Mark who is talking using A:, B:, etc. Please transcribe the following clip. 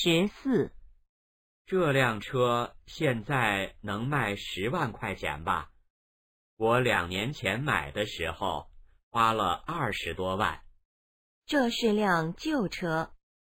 A: 十四。
B: 这辆车现在能卖十万块钱吧？我两年前买的时候花了二十多万。
A: 这是辆旧车。